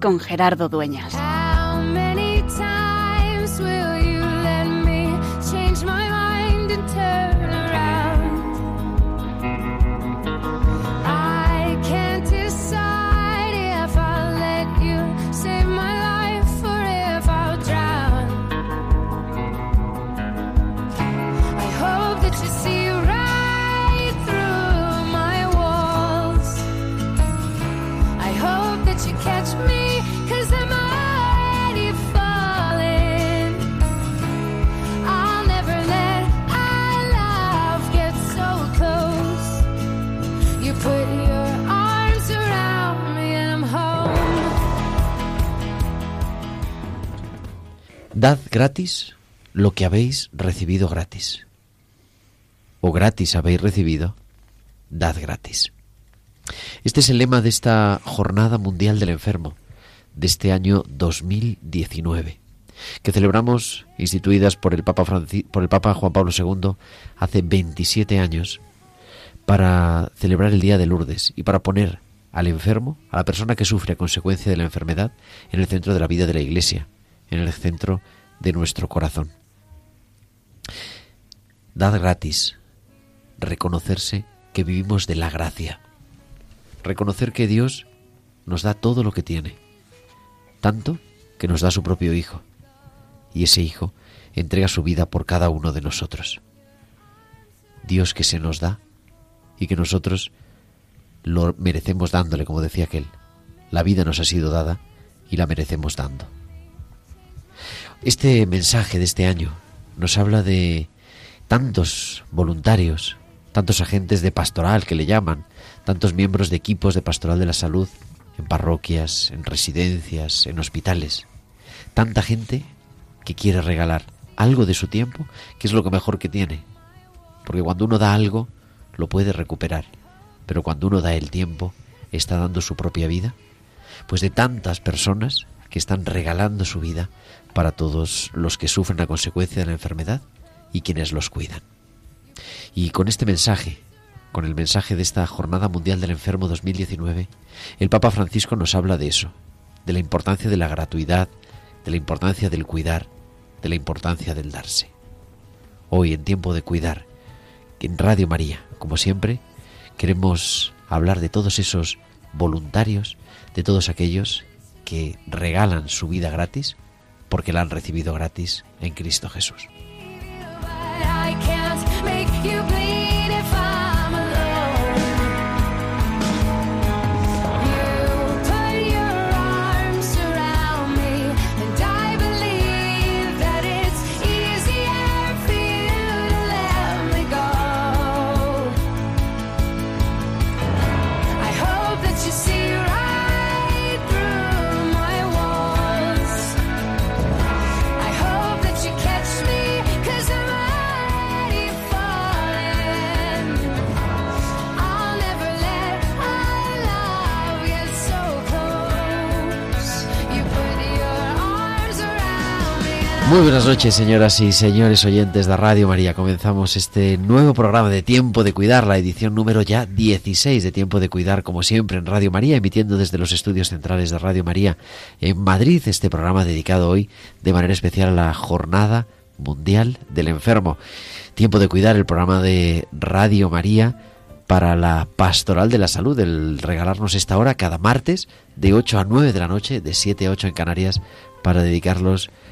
con Gerardo Dueñas. Gratis lo que habéis recibido gratis. O gratis habéis recibido, dad gratis. Este es el lema de esta Jornada Mundial del Enfermo, de este año 2019, que celebramos instituidas por el Papa, Juan Pablo II hace 27 años para celebrar el Día de Lourdes y para poner al enfermo, a la persona que sufre a consecuencia de la enfermedad, en el centro de la vida de la Iglesia, en el centro de nuestro corazón. Dad gratis, reconocerse que vivimos de la gracia, reconocer que Dios nos da todo lo que tiene, tanto que nos da su propio Hijo, y ese Hijo entrega su vida por cada uno de nosotros. Dios que se nos da y que nosotros lo merecemos dándole, como decía aquel. La vida nos ha sido dada y la merecemos dando. Este mensaje de este año nos habla de tantos voluntarios, tantos agentes de pastoral que le llaman, tantos miembros de equipos de pastoral de la salud, en parroquias, en residencias, en hospitales. Tanta gente que quiere regalar algo de su tiempo, que es lo que mejor que tiene. Porque cuando uno da algo, lo puede recuperar. Pero cuando uno da el tiempo, está dando su propia vida. Pues de tantas personas que están regalando su vida para todos los que sufren a consecuencia de la enfermedad y quienes los cuidan. Y con este mensaje, con el mensaje de esta Jornada Mundial del Enfermo 2019, el Papa Francisco nos habla de eso, de la importancia de la gratuidad, de la importancia del cuidar, de la importancia del darse. Hoy, en tiempo de cuidar, en Radio María, como siempre, queremos hablar de todos esos voluntarios, de todos aquellos que regalan su vida gratis porque la han recibido gratis en Cristo Jesús. Muy buenas noches, señoras y señores oyentes de Radio María. Comenzamos este nuevo programa de Tiempo de Cuidar, la edición número ya 16 de Tiempo de Cuidar, como siempre en Radio María, emitiendo desde los estudios centrales de Radio María en Madrid, este programa dedicado hoy de manera especial a la Jornada Mundial del Enfermo. Tiempo de Cuidar, el programa de Radio María para la pastoral de la salud, el regalarnos esta hora cada martes de 8 a 9 de la noche, de 7 a 8 en Canarias, para dedicarlos a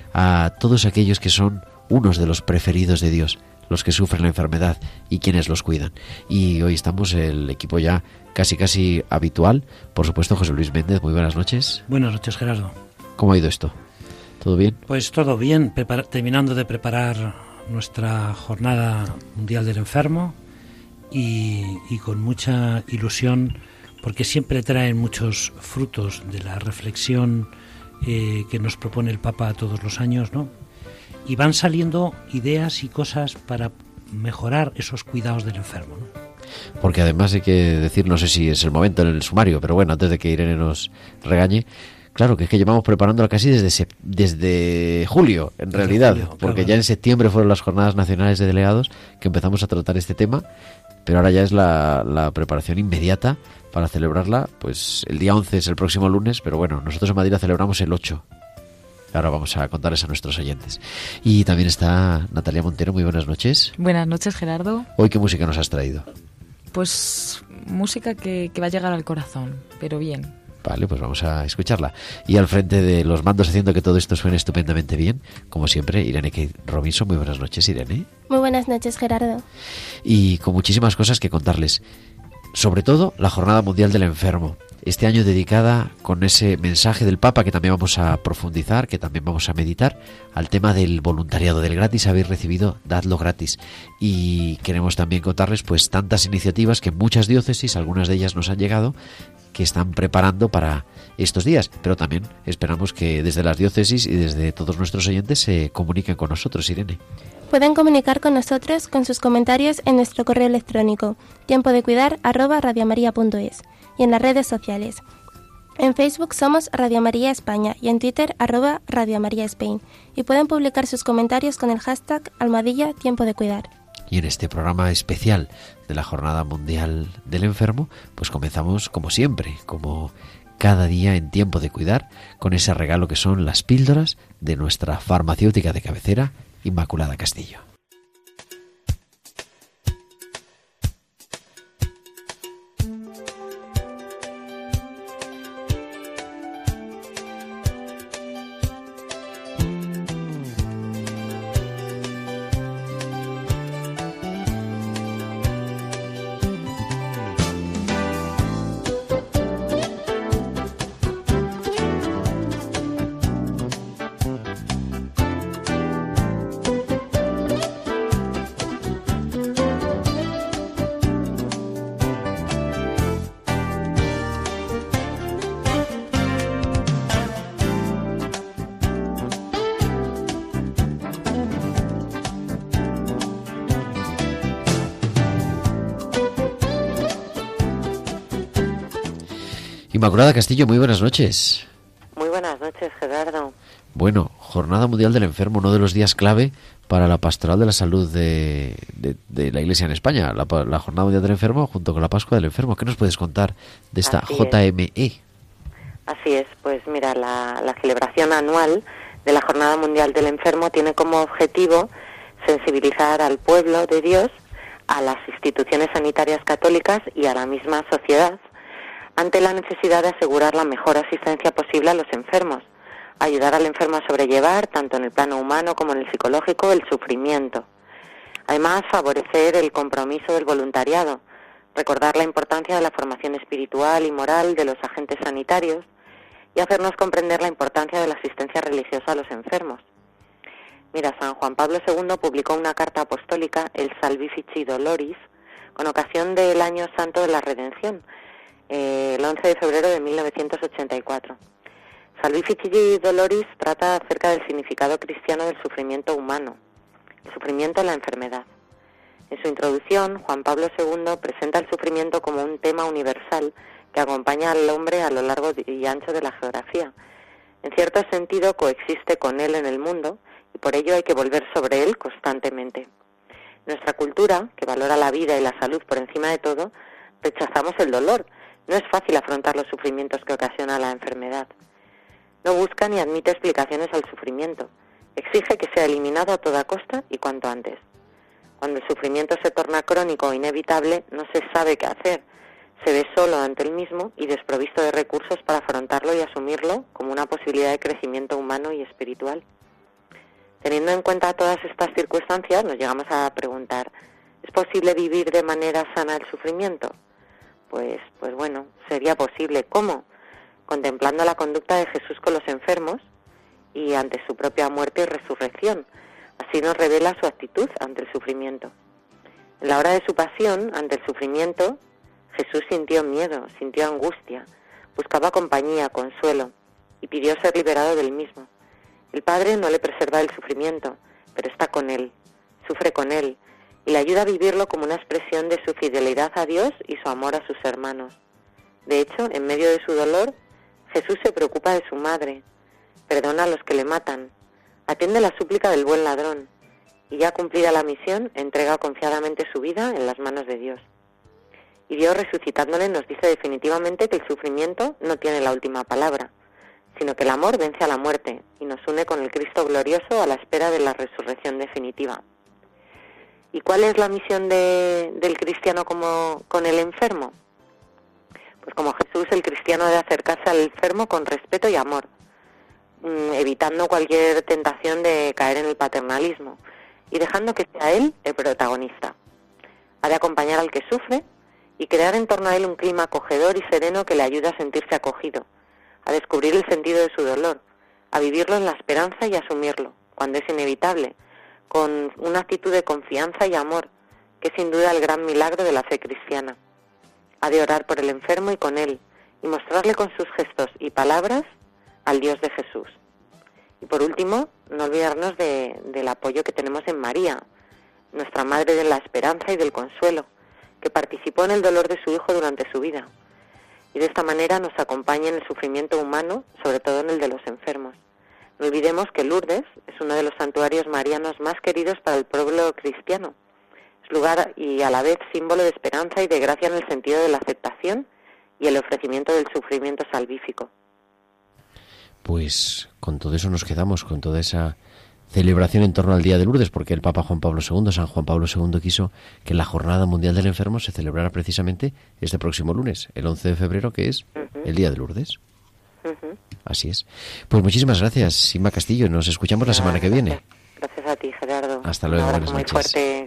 todos aquellos que son unos de los preferidos de Dios, los que sufren la enfermedad y quienes los cuidan. Y hoy estamos el equipo ya casi casi habitual, por supuesto José Luis Méndez, muy buenas noches. Buenas noches, Gerardo. ¿Cómo ha ido esto? ¿Todo bien? Pues todo bien, prepara- terminando de preparar nuestra jornada mundial del enfermo y, y con mucha ilusión porque siempre traen muchos frutos de la reflexión eh, que nos propone el Papa todos los años, ¿no? y van saliendo ideas y cosas para mejorar esos cuidados del enfermo. Porque además hay que decir, no sé si es el momento en el sumario, pero bueno, antes de que Irene nos regañe, Claro, que es que llevamos preparándola casi desde, desde julio, en realidad, porque ya en septiembre fueron las jornadas nacionales de delegados que empezamos a tratar este tema, pero ahora ya es la, la, preparación inmediata para celebrarla, pues el día 11 es el próximo lunes, pero bueno, nosotros en Madrid la celebramos el 8. Ahora vamos a contarles a nuestros oyentes. Y también está Natalia Montero, muy buenas noches. Buenas noches, Gerardo. Hoy, ¿qué música nos has traído? Pues música que, que va a llegar al corazón, pero bien. Vale, pues vamos a escucharla. Y al frente de los mandos haciendo que todo esto suene estupendamente bien, como siempre, Irene Kate Robinson. Muy buenas noches, Irene. Muy buenas noches, Gerardo. Y con muchísimas cosas que contarles. Sobre todo la Jornada Mundial del Enfermo. Este año dedicada con ese mensaje del Papa que también vamos a profundizar, que también vamos a meditar, al tema del voluntariado, del gratis habéis recibido, dadlo gratis. Y queremos también contarles pues tantas iniciativas que muchas diócesis, algunas de ellas nos han llegado, que están preparando para estos días. Pero también esperamos que desde las diócesis y desde todos nuestros oyentes se comuniquen con nosotros, Irene. Pueden comunicar con nosotros con sus comentarios en nuestro correo electrónico tiempo de cuidar arroba radiomaria.es y en las redes sociales. En Facebook somos Radio María España y en Twitter arroba Radio María Spain y pueden publicar sus comentarios con el hashtag almohadilla tiempo de cuidar. Y en este programa especial de la Jornada Mundial del Enfermo, pues comenzamos como siempre, como cada día en tiempo de cuidar, con ese regalo que son las píldoras de nuestra farmacéutica de cabecera, Inmaculada Castillo. Inmaculada Castillo, muy buenas noches. Muy buenas noches, Gerardo. Bueno, Jornada Mundial del Enfermo, uno de los días clave para la pastoral de la salud de, la Iglesia en España, la, Jornada Mundial del Enfermo junto con la Pascua del Enfermo. ¿Qué nos puedes contar de esta JME? Así es, pues mira, la, la celebración anual de la Jornada Mundial del Enfermo tiene como objetivo sensibilizar al pueblo de Dios, a las instituciones sanitarias católicas y a la misma sociedad ante la necesidad de asegurar la mejor asistencia posible a los enfermos, ayudar al enfermo a sobrellevar, tanto en el plano humano como en el psicológico, el sufrimiento. Además, favorecer el compromiso del voluntariado, recordar la importancia de la formación espiritual y moral de los agentes sanitarios y hacernos comprender la importancia de la asistencia religiosa a los enfermos. Mira, San Juan Pablo II publicó una carta apostólica, el Salvifici Doloris, con ocasión del Año Santo de la Redención, eh, el 11 de febrero de 1984. Salvifici Doloris trata acerca del significado cristiano del sufrimiento humano, el sufrimiento en la enfermedad. En su introducción, Juan Pablo II presenta el sufrimiento como un tema universal que acompaña al hombre a lo largo y ancho de la geografía. En cierto sentido, coexiste con él en el mundo y por ello hay que volver sobre él constantemente. Nuestra cultura, que valora la vida y la salud por encima de todo, rechazamos el dolor no es fácil afrontar los sufrimientos que ocasiona la enfermedad. No busca ni admite explicaciones al sufrimiento. Exige que sea eliminado a toda costa y cuanto antes. Cuando el sufrimiento se torna crónico o inevitable, no se sabe qué hacer. Se ve solo ante el mismo y desprovisto de recursos para afrontarlo y asumirlo como una posibilidad de crecimiento humano y espiritual. Teniendo en cuenta todas estas circunstancias, nos llegamos a preguntar, ¿es posible vivir de manera sana el sufrimiento? Pues, pues bueno, sería posible. ¿Cómo? Contemplando la conducta de Jesús con los enfermos y ante su propia muerte y resurrección. Así nos revela su actitud ante el sufrimiento. En la hora de su pasión, ante el sufrimiento, Jesús sintió miedo, sintió angustia, buscaba compañía, consuelo y pidió ser liberado del mismo. El Padre no le preserva el sufrimiento, pero está con él, sufre con él y le ayuda a vivirlo como una expresión de su fidelidad a Dios y su amor a sus hermanos. De hecho, en medio de su dolor, Jesús se preocupa de su madre, perdona a los que le matan, atiende la súplica del buen ladrón y ya cumplida la misión, entrega confiadamente su vida en las manos de Dios. Y Dios resucitándole nos dice definitivamente que el sufrimiento no tiene la última palabra, sino que el amor vence a la muerte y nos une con el Cristo glorioso a la espera de la resurrección definitiva. ¿Y cuál es la misión del cristiano como, con el enfermo? Pues como Jesús, el cristiano debe acercarse al enfermo con respeto y amor, mm, evitando cualquier tentación de caer en el paternalismo y dejando que sea él el protagonista. Ha de acompañar al que sufre y crear en torno a él un clima acogedor y sereno que le ayude a sentirse acogido, a descubrir el sentido de su dolor, a vivirlo en la esperanza y asumirlo, cuando es inevitable, con una actitud de confianza y amor, que es sin duda el gran milagro de la fe cristiana. Ha de orar por el enfermo y con él, y mostrarle con sus gestos y palabras al Dios de Jesús. Y por último, no olvidarnos del apoyo que tenemos en María, nuestra Madre de la Esperanza y del Consuelo, que participó en el dolor de su Hijo durante su vida, y de esta manera nos acompaña en el sufrimiento humano, sobre todo en el de los enfermos. No olvidemos que Lourdes es uno de los santuarios marianos más queridos para el pueblo cristiano. Es lugar y a la vez símbolo de esperanza y de gracia en el sentido de la aceptación y el ofrecimiento del sufrimiento salvífico. Pues con todo eso nos quedamos, con toda esa celebración en torno al Día de Lourdes, porque el Papa Juan Pablo II, San Juan Pablo II, quiso que la Jornada Mundial del Enfermo se celebrara precisamente este próximo lunes, el 11 de febrero, que es el Día de Lourdes. Así es. Pues muchísimas gracias, Sima Castillo. Nos escuchamos la semana que viene. Gracias a ti, Gerardo. Hasta luego. Un muy fuerte.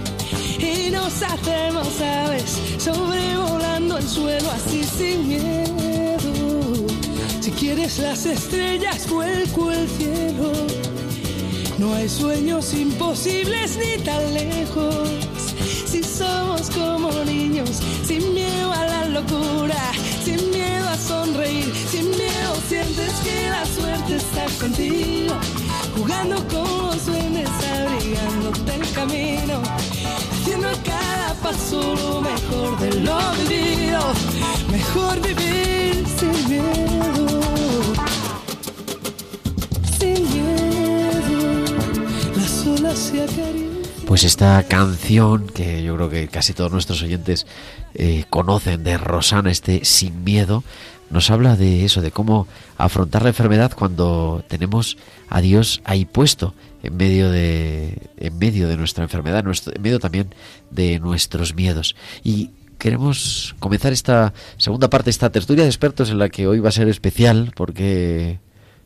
y nos hacemos aves sobrevolando el suelo así sin miedo. Si quieres las estrellas, vuelco el cielo. No hay sueños imposibles ni tan lejos. Si somos como niños, sin miedo a la locura, sin miedo a sonreír, sin miedo sientes que la suerte está contigo, jugando con los duendes, abrigándote el camino Pues esta canción que yo creo que casi todos nuestros oyentes eh, conocen de Rosana, este Sin Miedo, nos habla de eso, de cómo afrontar la enfermedad cuando tenemos a Dios ahí puesto en medio de, en medio de nuestra enfermedad, en medio también de nuestros miedos. Y queremos comenzar esta segunda parte, esta tertulia de expertos en la que hoy va a ser especial porque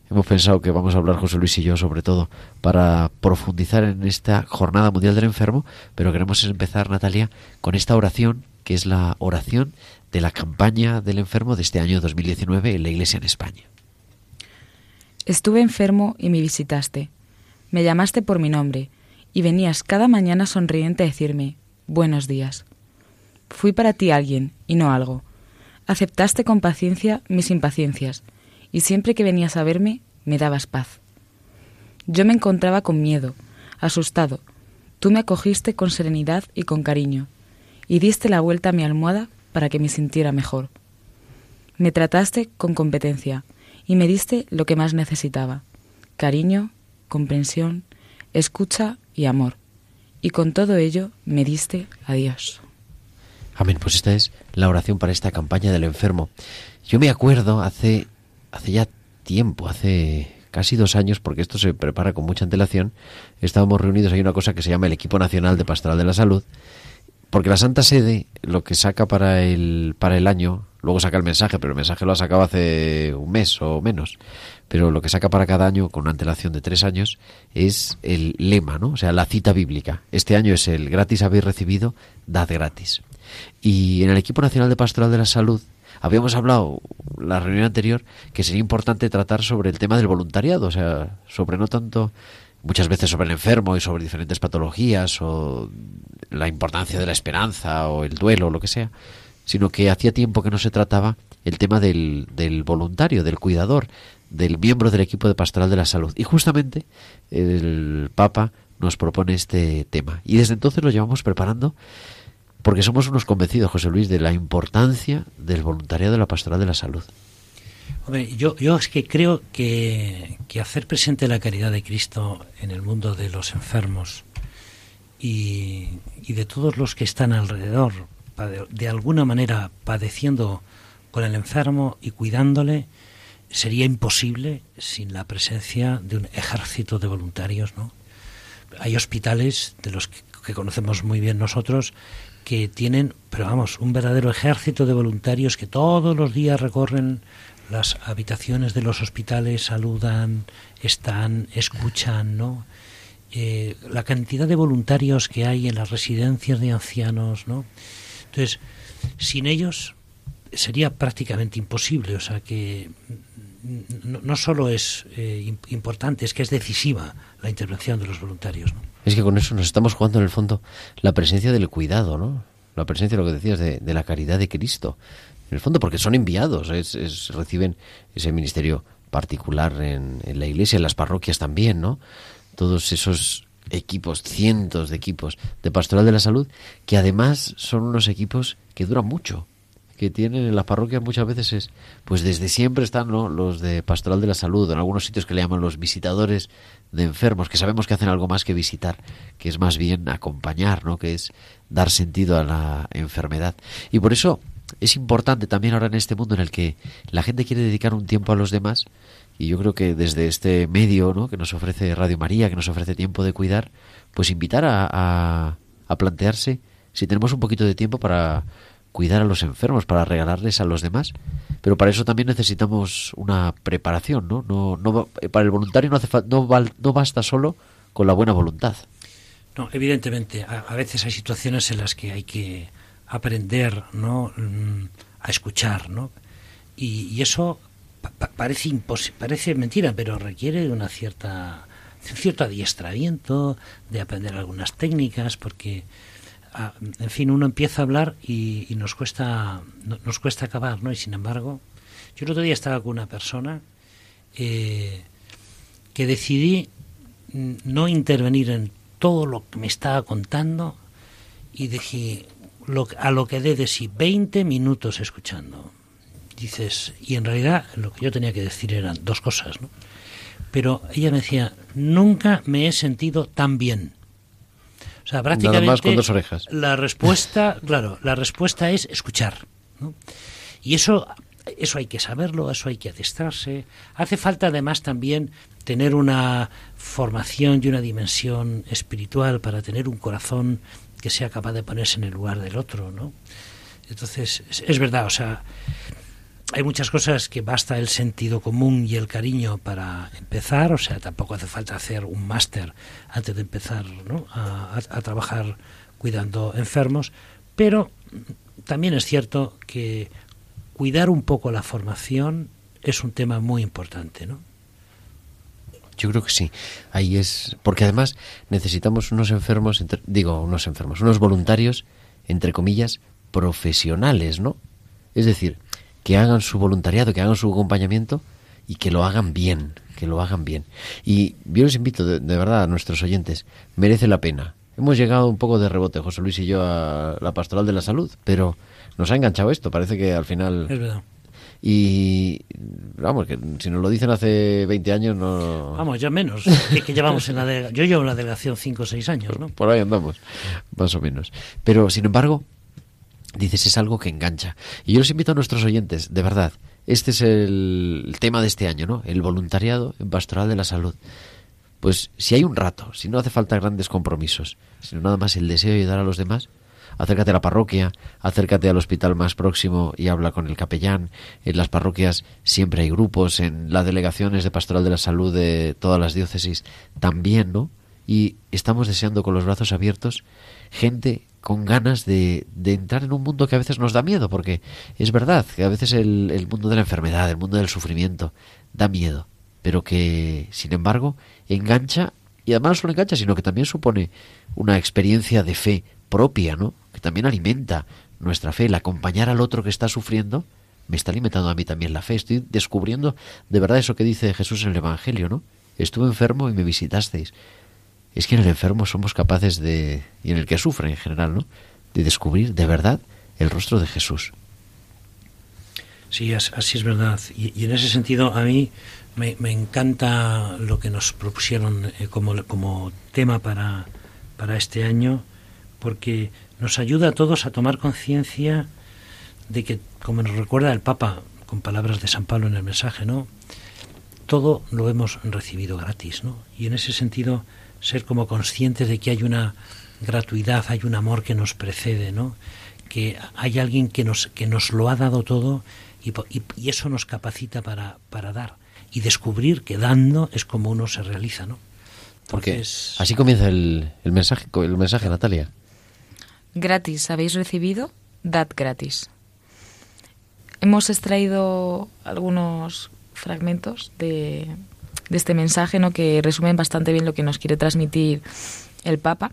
hemos pensado que vamos a hablar José Luis y yo sobre todo para profundizar en esta jornada mundial del enfermo, pero queremos empezar, Natalia, con esta oración que es la oración de la campaña del enfermo de este año 2019 en la Iglesia en España. Estuve enfermo y me visitaste. Me llamaste por mi nombre y venías cada mañana sonriente a decirme buenos días. Fui para ti alguien y no algo. Aceptaste con paciencia mis impaciencias y siempre que venías a verme me dabas paz. Yo me encontraba con miedo, asustado. Tú me acogiste con serenidad y con cariño y diste la vuelta a mi almohada para que me sintiera mejor. Me trataste con competencia y me diste lo que más necesitaba, cariño, comprensión, escucha y amor. Y con todo ello me diste a Dios. Amén. Pues esta es la oración para esta campaña del enfermo. Yo me acuerdo hace, hace ya tiempo, hace casi dos años, porque esto se prepara con mucha antelación, estábamos reunidos, hay una cosa que se llama el Equipo Nacional de Pastoral de la Salud, porque la Santa Sede lo que saca para el, para el año, luego saca el mensaje, pero el mensaje lo ha sacado hace un mes o menos, pero lo que saca para cada año con una antelación de tres años es el lema, ¿no? O sea, la cita bíblica. Este año es el gratis habéis recibido, dad gratis. Y en el Equipo Nacional de Pastoral de la Salud habíamos hablado la reunión anterior que sería importante tratar sobre el tema del voluntariado, o sea, sobre no tanto muchas veces sobre el enfermo y sobre diferentes patologías o la importancia de la esperanza o el duelo o lo que sea, sino que hacía tiempo que no se trataba el tema del, del voluntario, del cuidador, del miembro del equipo de pastoral de la salud. Y justamente el Papa nos propone este tema. Y desde entonces lo llevamos preparando porque somos unos convencidos, José Luis, de la importancia del voluntariado de la pastoral de la salud. Hombre, yo, es que creo que, hacer presente la caridad de Cristo en el mundo de los enfermos y, de todos los que están alrededor, de alguna manera padeciendo con el enfermo y cuidándole, sería imposible sin la presencia de un ejército de voluntarios, ¿no? Hay hospitales de los que conocemos muy bien nosotros que tienen, pero vamos, un verdadero ejército de voluntarios que todos los días recorren las habitaciones de los hospitales, saludan, están, escuchan, ¿no? Eh, la cantidad de voluntarios que hay en las residencias de ancianos, ¿no? Entonces, sin ellos sería prácticamente imposible, o sea que no, solo es eh, im- importante, es que es decisiva la intervención de los voluntarios. ¿no? Es que con eso nos estamos jugando en el fondo la presencia del cuidado, ¿no? La presencia, lo que decías, de, de la caridad de Cristo. En el fondo, porque son enviados, es, es- reciben ese ministerio particular en, en la iglesia, en las parroquias también, ¿no? Todos esos equipos, cientos de equipos de pastoral de la salud, que además son unos equipos que duran mucho, que tienen en las parroquias muchas veces es, pues desde siempre están ¿no? los de pastoral de la salud, en algunos sitios que le llaman los visitadores de enfermos, que sabemos que hacen algo más que visitar, que es más bien acompañar, ¿no? que es dar sentido a la enfermedad. Y por eso es importante también ahora en este mundo en el que la gente quiere dedicar un tiempo a los demás, y yo creo que desde este medio ¿no? que nos ofrece Radio María, que nos ofrece tiempo de cuidar, pues invitar a, a, a plantearse si tenemos un poquito de tiempo para cuidar a los enfermos, para regalarles a los demás. Pero para eso también necesitamos una preparación, ¿no? no, no va- para el voluntario no, hace fa- no, no basta solo con la buena voluntad. No, evidentemente, a, a veces hay situaciones en las que hay que aprender, ¿no? Mm, a escuchar, ¿no? Y, eso pa- pa- parece parece mentira, pero requiere de una cierta cierto adiestramiento, de aprender algunas técnicas, porque ah, en fin, uno empieza a hablar y, y nos cuesta no- nos cuesta acabar, ¿no? Y sin embargo, yo el otro día estaba con una persona eh, que decidí no intervenir en todo lo que me estaba contando y dije lo, a lo que dé de sí 20 minutos escuchando. Dices, y en realidad lo que yo tenía que decir eran dos cosas, ¿no? Pero ella me decía, nunca me he sentido tan bien. O sea, prácticamente más con dos orejas. la respuesta, claro, la respuesta es escuchar. ¿no? Y eso, eso hay que saberlo, eso hay que adestrarse. Hace falta además también tener una formación y una dimensión espiritual para tener un corazón que sea capaz de ponerse en el lugar del otro, ¿no? Entonces, es, verdad, o sea, hay muchas cosas que basta el sentido común y el cariño para empezar, o sea, tampoco hace falta hacer un máster antes de empezar ¿no? a- a trabajar cuidando enfermos, pero también es cierto que cuidar un poco la formación es un tema muy importante, ¿no? Yo creo que sí. Ahí es. Porque además necesitamos unos enfermos, entre- digo, unos enfermos, unos voluntarios, entre comillas, profesionales, ¿no? Es decir, que hagan su voluntariado, que hagan su acompañamiento y que lo hagan bien, que lo hagan bien. Y yo les invito, de, de verdad, a nuestros oyentes, merece la pena. Hemos llegado un poco de rebote, José Luis y yo, a la pastoral de la salud, pero nos ha enganchado esto. Parece que al final Es verdad. Y vamos, que si nos lo dicen hace 20 años no... Vamos, ya menos, que, que llevamos en la. Yo llevo en la delegación 5 o 6 años, ¿no? Por ahí andamos, más o menos. Pero, sin embargo, dices, es algo que engancha. Y yo los invito a nuestros oyentes, de verdad, este es el, el tema de este año, ¿no? El voluntariado en Pastoral de la Salud. Pues si hay un rato, si no hace falta grandes compromisos, sino nada más el deseo de ayudar a los demás, acércate a la parroquia, acércate al hospital más próximo y habla con el capellán. En las parroquias siempre hay grupos, en las delegaciones de Pastoral de la Salud de todas las diócesis también, ¿no? Y estamos deseando con los brazos abiertos gente con ganas de, de entrar en un mundo que a veces nos da miedo, porque es verdad que a veces el, el mundo de la enfermedad, el mundo del sufrimiento, da miedo, pero que, sin embargo, engancha, y además no solo engancha, sino que también supone una experiencia de fe propia, ¿no? Que también alimenta nuestra fe, el acompañar al otro que está sufriendo, me está alimentando a mí también la fe. Estoy descubriendo de verdad eso que dice Jesús en el Evangelio, ¿no? Estuve enfermo y me visitasteis. Es que en el enfermo somos capaces de, y en el que sufre en general, ¿no? De descubrir de verdad el rostro de Jesús. Sí, as- así es verdad. Y, y en ese sentido, a mí me, me encanta lo que nos propusieron eh, como, como tema para, para este año, porque nos ayuda a todos a tomar conciencia de que, como nos recuerda el Papa con palabras de San Pablo en el mensaje, ¿no? Todo lo hemos recibido gratis, ¿no? Y en ese sentido, ser como conscientes de que hay una gratuidad, hay un amor que nos precede, ¿no? Que hay alguien que nos, que nos lo ha dado todo y, y- y eso nos capacita para, para dar. Y descubrir que dando es como uno se realiza, ¿no? Porque Entonces- así comienza el, el mensaje, el mensaje, Natalia. Gratis habéis recibido, dad gratis. Hemos extraído algunos fragmentos de, de este mensaje ¿no? que resumen bastante bien lo que nos quiere transmitir el Papa.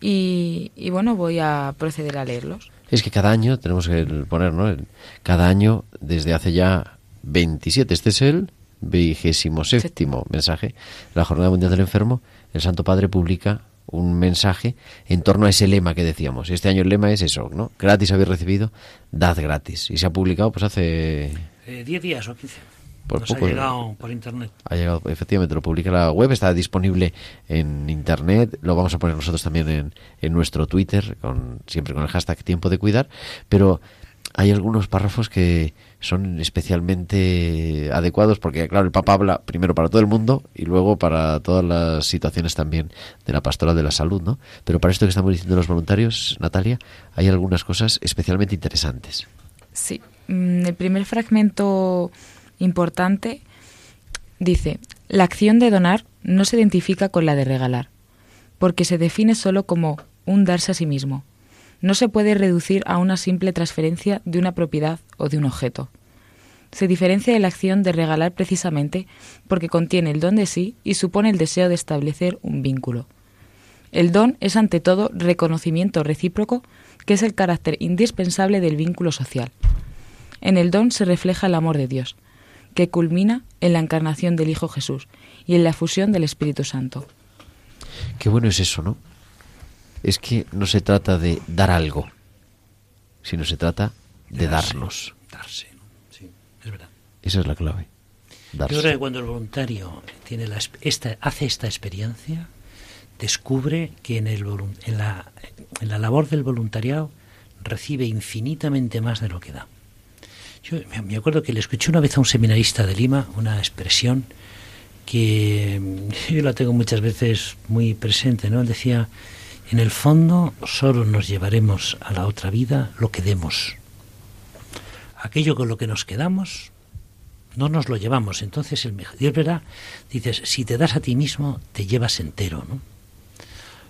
Y, y bueno, voy a proceder a leerlos. Es que cada año tenemos que poner, ¿no? El- Cada año, desde hace ya 27, este es el vigésimo séptimo mensaje, la Jornada Mundial del Enfermo, el Santo Padre publica un mensaje en torno a ese lema que decíamos. Este año el lema es eso, ¿no? Gratis habéis recibido, dad gratis. Y se ha publicado pues hace... Eh, 10 días o 15. Por nos poco- ha llegado por internet. Ha llegado, efectivamente, lo publica la web, está disponible en internet, lo vamos a poner nosotros también en, en nuestro Twitter, con, siempre con el hashtag tiempo de cuidar, pero hay algunos párrafos que son especialmente adecuados porque, claro, el Papa habla primero para todo el mundo y luego para todas las situaciones también de la pastoral de la salud, ¿no? Pero para esto que estamos diciendo los voluntarios, Natalia, hay algunas cosas especialmente interesantes. Sí, mm, el primer fragmento importante dice, la acción de donar no se identifica con la de regalar, porque se define solo como un darse a sí mismo. No se puede reducir a una simple transferencia de una propiedad o de un objeto. Se diferencia de la acción de regalar precisamente porque contiene el don de sí y supone el deseo de establecer un vínculo. El don es ante todo reconocimiento recíproco, que es el carácter indispensable del vínculo social. En el don se refleja el amor de Dios, que culmina en la encarnación del Hijo Jesús y en la fusión del Espíritu Santo. Qué bueno es eso, ¿no? Es que no se trata de dar algo, sino se trata de Darse, darnos. Darse, ¿no? Sí, es verdad. Esa es la clave. Darse. Yo creo que cuando el voluntario tiene la, esta, hace esta experiencia, descubre que en, el, en, la, en la labor del voluntariado recibe infinitamente más de lo que da. Yo me- acuerdo que le escuché una vez a un seminarista de Lima una expresión que yo la tengo muchas veces muy presente, ¿no? Él decía, en el fondo solo nos llevaremos a la otra vida lo que demos. Aquello con lo que nos quedamos no nos lo llevamos. Entonces, el es verdad, dices, si te das a ti mismo, te llevas entero, ¿no?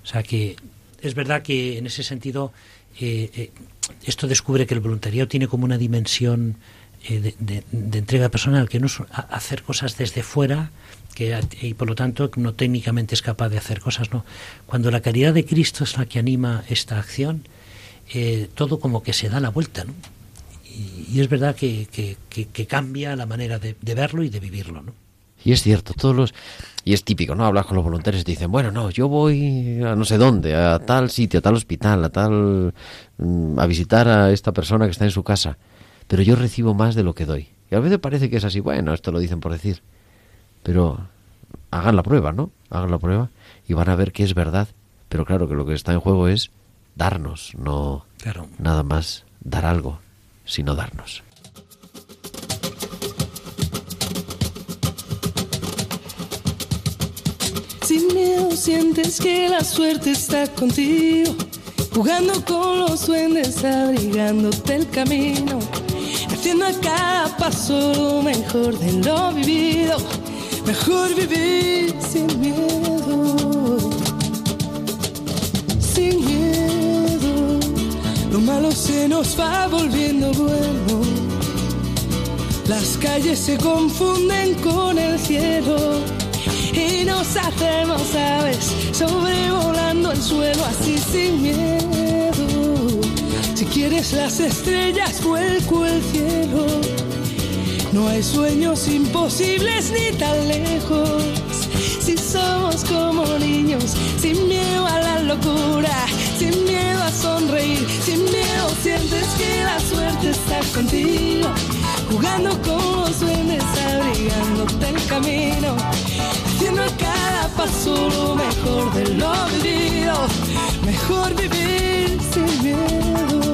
O sea que es verdad que en ese sentido eh, eh, esto descubre que el voluntariado tiene como una dimensión eh, de, de- entrega personal, que no es hacer cosas desde fuera, que, y por lo tanto no técnicamente es capaz de hacer cosas, ¿no? Cuando la caridad de Cristo es la que anima esta acción, eh, todo como que se da la vuelta, ¿no? Y, es verdad que- que cambia la manera de, de verlo y de vivirlo, ¿no? Y es cierto, todos los... Y es típico, ¿no? Hablas con los voluntarios y te dicen, bueno, no, yo voy a no sé dónde, a tal sitio, a tal hospital, a tal... mm, a visitar a esta persona que está en su casa. Pero yo recibo más de lo que doy. Y a veces parece que es así, bueno, esto lo dicen por decir. Pero hagan la prueba, ¿no? Hagan la prueba y van a ver que es verdad. Pero claro que lo que está en juego es darnos, no Claro. nada más dar algo, sino darnos. Sin miedo sientes que la suerte está contigo, jugando con los duendes, abrigándote el camino, haciendo a cada paso lo mejor de lo vivido, mejor vivir sin miedo, sin miedo, lo malo se nos va volviendo bueno. Las calles se confunden con el cielo y nos hacemos aves sobrevolando el suelo así sin miedo. Si quieres las estrellas, vuelco el cielo. No hay sueños imposibles ni tan lejos. Si somos como niños, sin miedo a la locura, sin miedo a sonreír, sin miedo sientes que la suerte está contigo, jugando con los duendes, abrigándote el camino, haciendo cada paso lo mejor de lo vivido, mejor vivir sin miedo,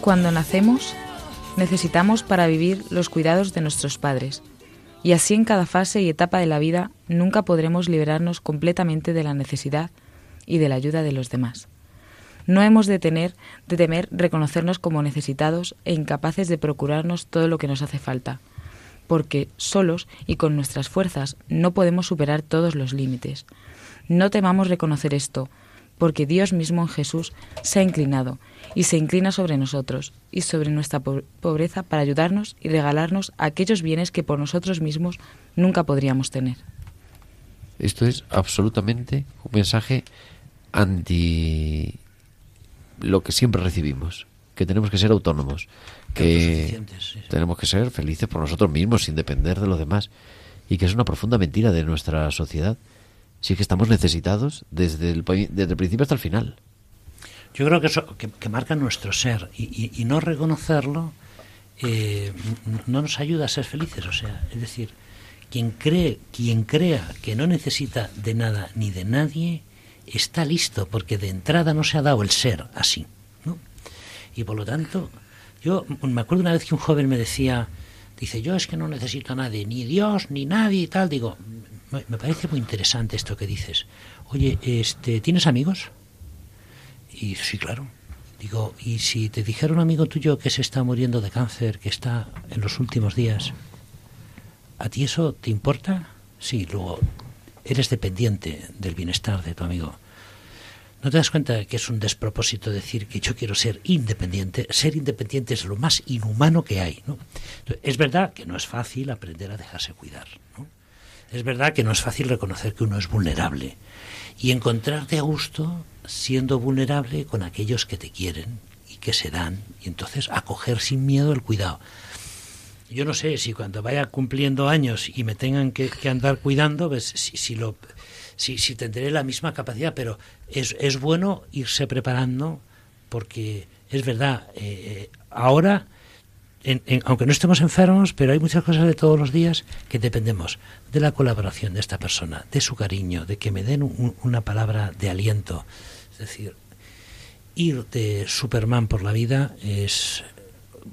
Cuando nacemos, necesitamos para vivir los cuidados de nuestros padres. Y así en cada fase y etapa de la vida nunca podremos liberarnos completamente de la necesidad y de la ayuda de los demás. No hemos de tener de temer reconocernos como necesitados e incapaces de procurarnos todo lo que nos hace falta, porque solos y con nuestras fuerzas no podemos superar todos los límites. No temamos reconocer esto, porque Dios mismo en Jesús se ha inclinado y se inclina sobre nosotros y sobre nuestra po- pobreza para ayudarnos y regalarnos aquellos bienes que por nosotros mismos nunca podríamos tener. Esto es absolutamente un mensaje anti lo que siempre recibimos, que tenemos que ser autónomos, que sí. tenemos que ser felices por nosotros mismos sin depender de los demás y que es una profunda mentira de nuestra sociedad. Sí que estamos necesitados desde el, desde el principio hasta el final. Yo creo que eso que, que marca nuestro ser y, y- y no reconocerlo eh, no nos ayuda a ser felices. O sea, es decir, quien cree, quien crea que no necesita de nada ni de nadie está listo porque de entrada no se ha dado el ser así. Y por lo tanto, yo me acuerdo una vez que un joven me decía, dice, yo es que no necesito a nadie, ni Dios, ni nadie y tal. Digo, me parece muy interesante esto que dices. Oye, este, ¿tienes amigos? Y sí, claro. Digo, ¿y si te dijera un amigo tuyo que se está muriendo de cáncer, que está en los últimos días, ¿a ti eso te importa? Sí, luego eres dependiente del bienestar de tu amigo. ¿No te das cuenta de que es un despropósito decir que yo quiero ser independiente? Ser independiente es lo más inhumano que hay. ¿no? Es verdad que no es fácil aprender a dejarse cuidar. ¿no? es verdad que no es fácil reconocer que uno es vulnerable y encontrarte a gusto siendo vulnerable con aquellos que te quieren y que se dan y entonces acoger sin miedo el cuidado. Yo no sé si cuando vaya cumpliendo años y me tengan que, que andar cuidando, pues, si, si, lo, si, si tendré la misma capacidad, pero es, es bueno irse preparando porque es verdad, eh, ahora, en- aunque no estemos enfermos, pero hay muchas cosas de todos los días que dependemos de la colaboración de esta persona, de su cariño, de que me den un- una palabra de aliento. Es decir, ir de Superman por la vida es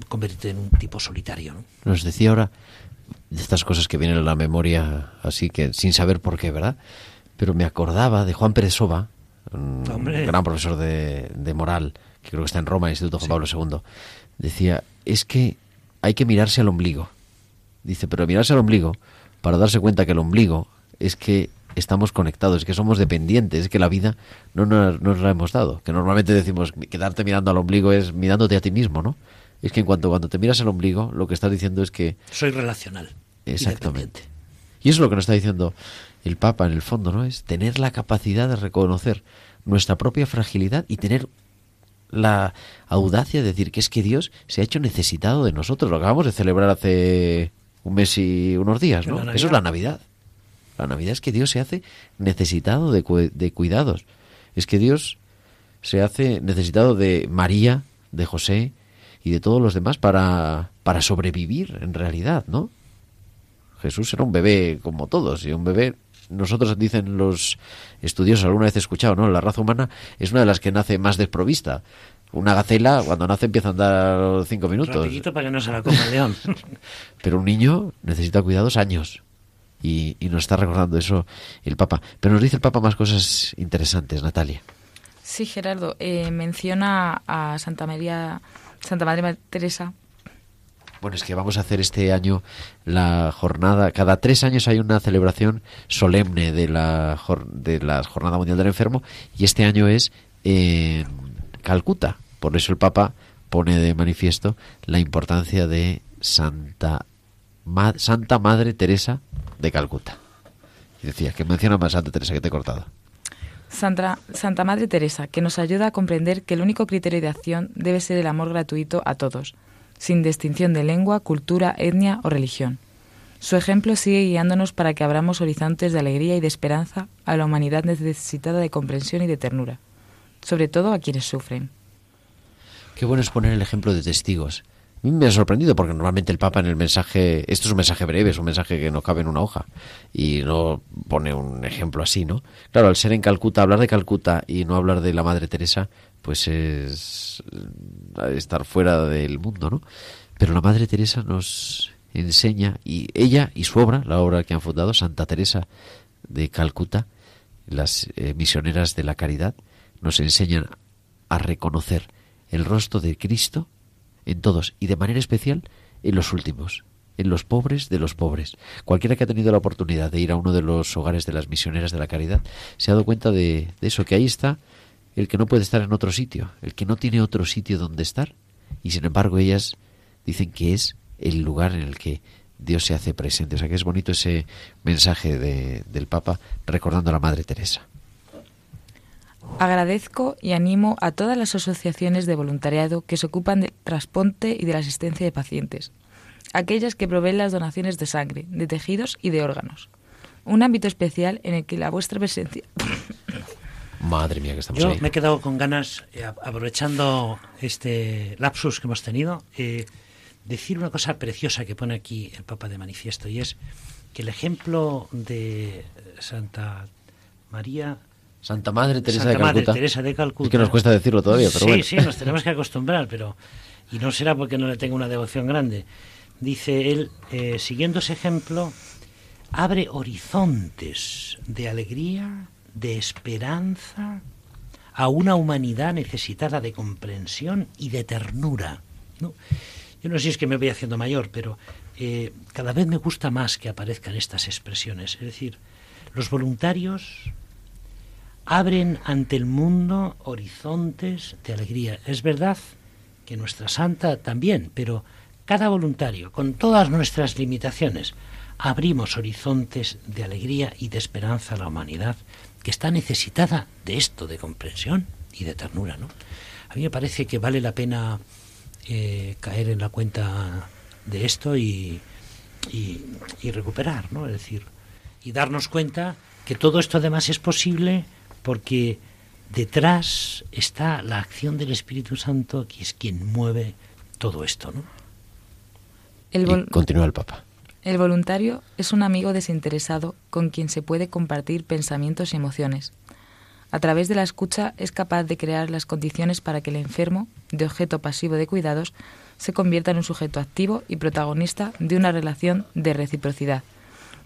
convertirte en un tipo solitario. ¿no? Nos decía ahora de estas cosas que vienen a la memoria así que sin saber por qué, ¿verdad? Pero me acordaba de Juan Pérez Soba, un Hombre. gran profesor de, de moral, que creo que está en Roma, Instituto Juan Pablo II. Decía, es que hay que mirarse al ombligo. Dice, pero mirarse al ombligo para darse cuenta que el ombligo es que estamos conectados, es que somos dependientes, es que la vida no nos, nos la hemos dado. Que normalmente decimos, quedarte mirando al ombligo es mirándote a ti mismo, ¿no? Es que en cuanto cuando te miras al ombligo, lo que estás diciendo es que Soy relacional. y Exactamente. Y eso es lo que nos está diciendo el Papa en el fondo, ¿no? Es tener la capacidad de reconocer nuestra propia fragilidad y tener la audacia de decir que es que Dios se ha hecho necesitado de nosotros. Lo acabamos de celebrar hace un mes y unos días, ¿no? Eso es la Navidad. La Navidad es que Dios se hace necesitado de, cu- de cuidados. Es que Dios se hace necesitado de María, de José y de todos los demás para, para sobrevivir en realidad, ¿no? Jesús era un bebé como todos y un bebé nosotros dicen los estudiosos alguna vez he escuchado no la raza humana es una de las que nace más desprovista. Una gacela cuando nace empieza a andar cinco minutos. Rapidito para que no se la coma el león. pero un niño necesita cuidados años. Y, y nos está recordando eso el Papa. Pero nos dice el Papa más cosas interesantes Natalia. Sí, Gerardo, eh, menciona a Santa María, Santa Madre Ma- Teresa. Bueno, es que vamos a hacer este año la jornada. Cada tres años hay una celebración solemne de la, de la Jornada Mundial del Enfermo y este año es en Calcuta. Por eso el Papa pone de manifiesto la importancia de Santa, Santa Madre Teresa de Calcuta. Y decía que menciona más Santa Teresa que te he cortado. Santa, Santa Madre Teresa, que nos ayuda a comprender que el único criterio de acción debe ser el amor gratuito a todos, sin distinción de lengua, cultura, etnia o religión. Su ejemplo sigue guiándonos para que abramos horizontes de alegría y de esperanza a la humanidad necesitada de comprensión y de ternura, sobre todo a quienes sufren. Qué bueno es poner el ejemplo de testigos. A mí me ha sorprendido porque normalmente el Papa en el mensaje, esto es un mensaje breve, es un mensaje que no cabe en una hoja y no pone un ejemplo así, ¿no? Claro, al ser en Calcuta, hablar de Calcuta y no hablar de la Madre Teresa, pues es estar fuera del mundo, ¿no? Pero la Madre Teresa nos enseña y ella y su obra, la obra que han fundado Santa Teresa de Calcuta, las eh, misioneras de la caridad, nos enseñan a reconocer el rostro de Cristo en todos y de manera especial en los últimos, en los pobres de los pobres. Cualquiera que ha tenido la oportunidad de ir a uno de los hogares de las misioneras de la caridad se ha dado cuenta de, de eso, que ahí está el que no puede estar en otro sitio, el que no tiene otro sitio donde estar y sin embargo ellas dicen que es el lugar en el que Dios se hace presente. O sea que es bonito ese mensaje de- del Papa recordando a la Madre Teresa. Agradezco y animo a todas las asociaciones de voluntariado que se ocupan del trasponte y de la asistencia de pacientes, aquellas que proveen las donaciones de sangre, de tejidos y de órganos. Un ámbito especial en el que la vuestra presencia Madre mía que estamos Yo ahí. me he quedado con ganas, eh, aprovechando este lapsus que hemos tenido, eh, decir una cosa preciosa que pone aquí el Papa de Manifiesto, y es que el ejemplo de Santa María Santa Madre Teresa Santa de Madre Calcuta. Teresa de Calcuta. Es que nos cuesta decirlo todavía, pero sí, bueno. sí, nos tenemos que acostumbrar, pero y no será porque no le tenga una devoción grande. Dice él, eh, siguiendo ese ejemplo, abre horizontes de alegría, de esperanza a una humanidad necesitada de comprensión y de ternura. Yo no sé si es que me voy haciendo mayor, pero eh, cada vez me gusta más que aparezcan estas expresiones. Es decir, los voluntarios abren ante el mundo horizontes de alegría. Es verdad que nuestra santa también, pero cada voluntario, con todas nuestras limitaciones, abrimos horizontes de alegría y de esperanza a la humanidad que está necesitada de esto, de comprensión y de ternura. ¿no? A mí me parece que vale la pena eh, caer en la cuenta de esto y, y, recuperar, ¿no? es decir, y darnos cuenta que todo esto además es posible porque detrás está la acción del Espíritu Santo, que es quien mueve todo esto, ¿no? Continúa el Papa. El voluntario es un amigo desinteresado con quien se puede compartir pensamientos y emociones. A través de la escucha es capaz de crear las condiciones para que el enfermo, de objeto pasivo de cuidados, se convierta en un sujeto activo y protagonista de una relación de reciprocidad,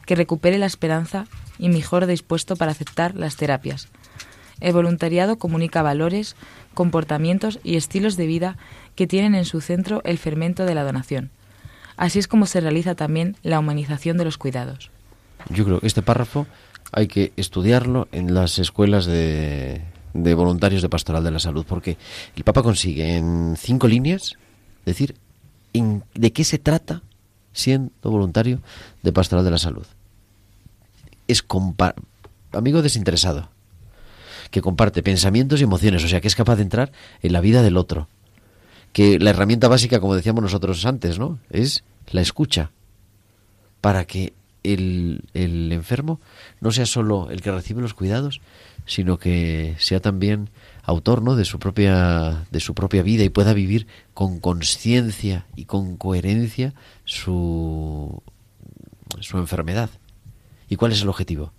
que recupere la esperanza y mejor dispuesto para aceptar las terapias. El voluntariado comunica valores, comportamientos y estilos de vida que tienen en su centro el fermento de la donación. Así es como se realiza también la humanización de los cuidados. Yo creo que este párrafo hay que estudiarlo en las escuelas de, de voluntarios de Pastoral de la Salud, porque el Papa consigue en cinco líneas decir en- de qué se trata siendo voluntario de Pastoral de la Salud. Es amigo desinteresado, que comparte pensamientos y emociones, o sea, que es capaz de entrar en la vida del otro. Que la herramienta básica, como decíamos nosotros antes, ¿no? Es la escucha para que el, el enfermo no sea solo el que recibe los cuidados, sino que sea también autor ¿no? de su propia de su propia vida y pueda vivir con conciencia y con coherencia su su enfermedad. ¿Y cuál es el objetivo?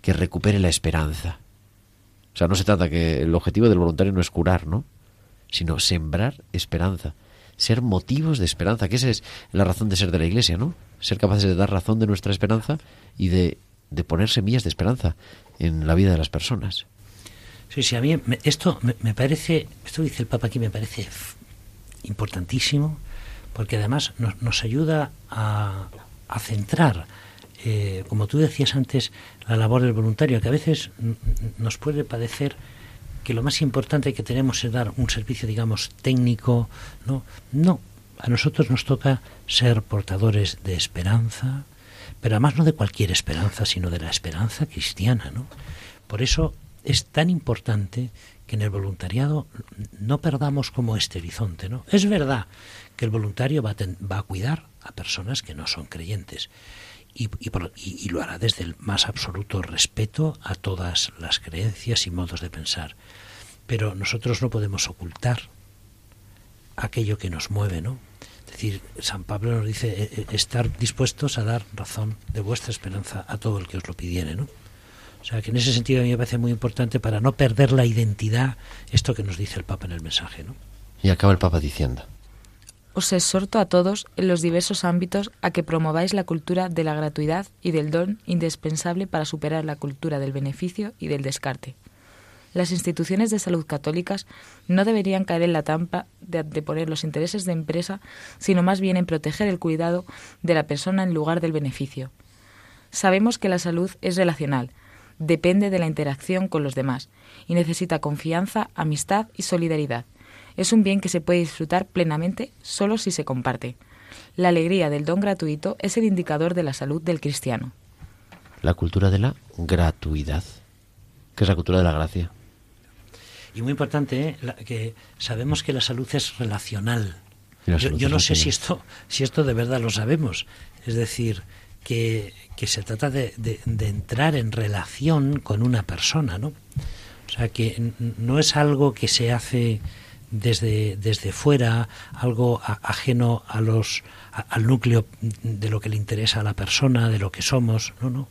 Que recupere la esperanza. O sea, no se trata que el objetivo del voluntario no es curar, ¿no? Sino sembrar esperanza, ser motivos de esperanza, que esa es la razón de ser de la Iglesia, ¿no? Ser capaces de dar razón de nuestra esperanza y de, de poner semillas de esperanza en la vida de las personas. Sí, sí, a mí me- esto me, parece, esto dice el Papa aquí me parece importantísimo, porque además nos, nos ayuda a, a centrar, eh, como tú decías antes, la labor del voluntario, que a veces nos puede parecer que lo más importante que tenemos es dar un servicio, digamos, técnico, ¿no? No, a nosotros nos toca ser portadores de esperanza, pero además no de cualquier esperanza, sino de la esperanza cristiana, ¿no? Por eso es tan importante que en el voluntariado no perdamos como este horizonte, ¿no? Es verdad que el voluntario va ten- va a cuidar a personas que no son creyentes y, y y- lo hará desde el más absoluto respeto a todas las creencias y modos de pensar. Pero nosotros no podemos ocultar aquello que nos mueve, ¿no? Es decir, San Pablo nos dice eh, eh, estar dispuestos a dar razón de vuestra esperanza a todo el que os lo pidiere, ¿no? O sea, que en ese sentido a mí me parece muy importante para no perder la identidad, esto que nos dice el Papa en el mensaje, ¿no? Y acaba el Papa diciendo, Os exhorto a todos en los diversos ámbitos a que promováis la cultura de la gratuidad y del don indispensable para superar la cultura del beneficio y del descarte. Las instituciones de salud católicas no deberían caer en la trampa de anteponer los intereses de empresa, sino más bien en proteger el cuidado de la persona en lugar del beneficio. Sabemos que la salud es relacional, depende de la interacción con los demás y necesita confianza, amistad y solidaridad. Es un bien que se puede disfrutar plenamente solo si se comparte. La alegría del don gratuito es el indicador de la salud del cristiano. la cultura de la gratuidad, que es la cultura de la gracia. Y muy importante, ¿eh? La- que sabemos que la salud es relacional. Yo, no sé si esto, si esto de verdad lo sabemos. Es decir, que, que se trata de, de- de entrar en relación con una persona, ¿no? O sea, que no es algo que se hace desde, desde fuera, algo a- ajeno a los, al núcleo de lo que le interesa a la persona, de lo que somos. No, no.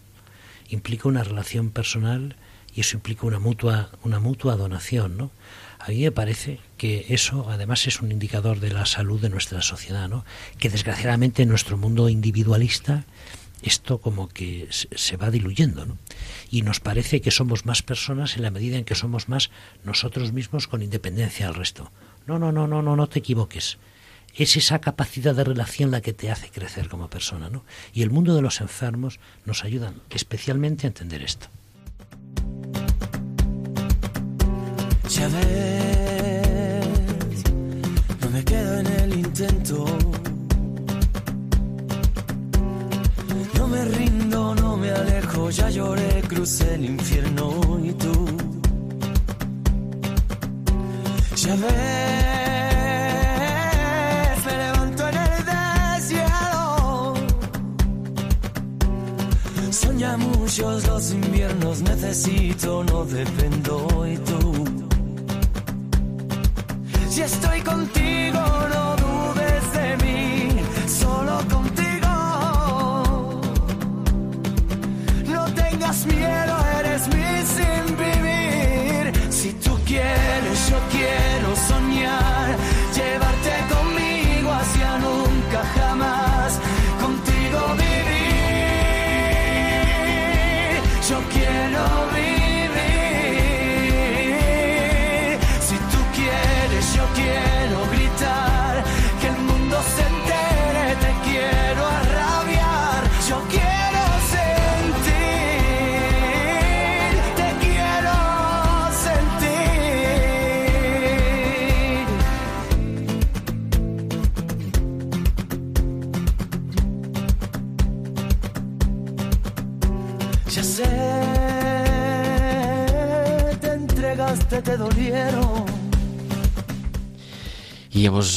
Implica una relación personal y eso implica una mutua, una mutua donación, ¿no? A mí me parece que eso además es un indicador de la salud de nuestra sociedad, ¿no? Que desgraciadamente en nuestro mundo individualista esto como que se- va diluyendo, ¿no? Y nos parece que somos más personas en la medida en que somos más nosotros mismos con independencia del resto. No, no, no, no, no, no te equivoques. Es esa capacidad de relación la que te hace crecer como persona, ¿no? Y el mundo de los enfermos nos ayudan especialmente a entender esto. Ya ves, quedo en el intento. No me yo ya lloré, crucé el infierno y tú. Ya ves, me levanto en el desierto. Soña muchos los inviernos, necesito, no dependo y tú. Si estoy contigo, no Tengas miedo, eres mi sin vivir. Si tú quieres, yo quiero soñar, llevarte conmigo